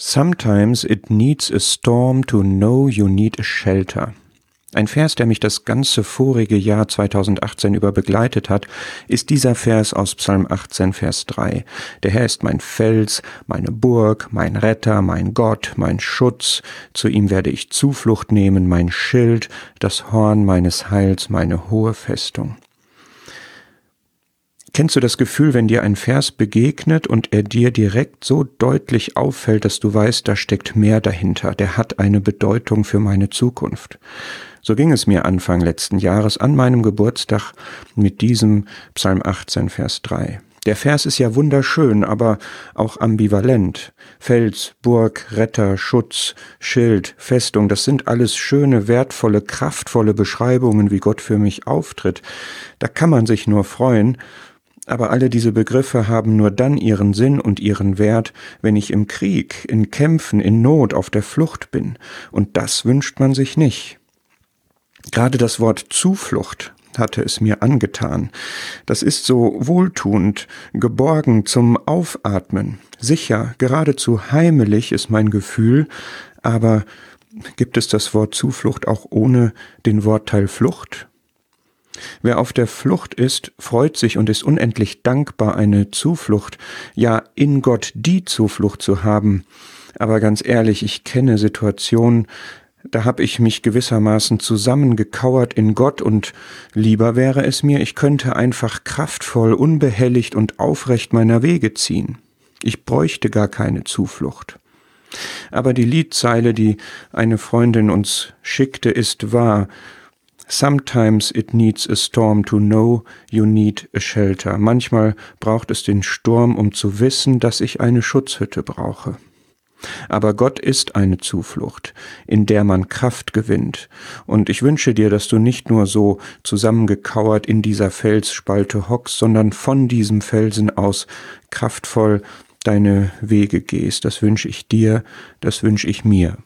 Sometimes it needs a storm to know you need a shelter. Ein Vers, der mich das ganze vorige Jahr 2018 über begleitet hat, ist dieser Vers aus Psalm 18, Vers 3. Der Herr ist mein Fels, meine Burg, mein Retter, mein Gott, mein Schutz. Zu ihm werde ich Zuflucht nehmen, mein Schild, das Horn meines Heils, meine hohe Festung. Kennst du das Gefühl, wenn dir ein Vers begegnet und er dir direkt so deutlich auffällt, dass du weißt, da steckt mehr dahinter, der hat eine Bedeutung für meine Zukunft? So ging es mir Anfang letzten Jahres an meinem Geburtstag mit diesem Psalm 18, Vers 3. Der Vers ist ja wunderschön, aber auch ambivalent. Fels, Burg, Retter, Schutz, Schild, Festung, das sind alles schöne, wertvolle, kraftvolle Beschreibungen, wie Gott für mich auftritt. Da kann man sich nur freuen, aber alle diese Begriffe haben nur dann ihren Sinn und ihren Wert, wenn ich im Krieg, in Kämpfen, in Not, auf der Flucht bin. Und das wünscht man sich nicht. Gerade das Wort Zuflucht hatte es mir angetan. Das ist so wohltuend, geborgen zum Aufatmen. Sicher, geradezu heimelig ist mein Gefühl, aber gibt es das Wort Zuflucht auch ohne den Wortteil Flucht? Wer auf der Flucht ist, freut sich und ist unendlich dankbar, eine Zuflucht, ja in Gott die Zuflucht zu haben. Aber ganz ehrlich, ich kenne Situationen, da hab ich mich gewissermaßen zusammengekauert in Gott und lieber wäre es mir, ich könnte einfach kraftvoll, unbehelligt und aufrecht meiner Wege ziehen. Ich bräuchte gar keine Zuflucht. Aber die Liedzeile, die eine Freundin uns schickte, ist wahr, Sometimes it needs a storm to know you need a shelter. Manchmal braucht es den Sturm, um zu wissen, dass ich eine Schutzhütte brauche. Aber Gott ist eine Zuflucht, in der man Kraft gewinnt. Und ich wünsche dir, dass du nicht nur so zusammengekauert in dieser Felsspalte hockst, sondern von diesem Felsen aus kraftvoll deine Wege gehst. Das wünsche ich dir, das wünsche ich mir.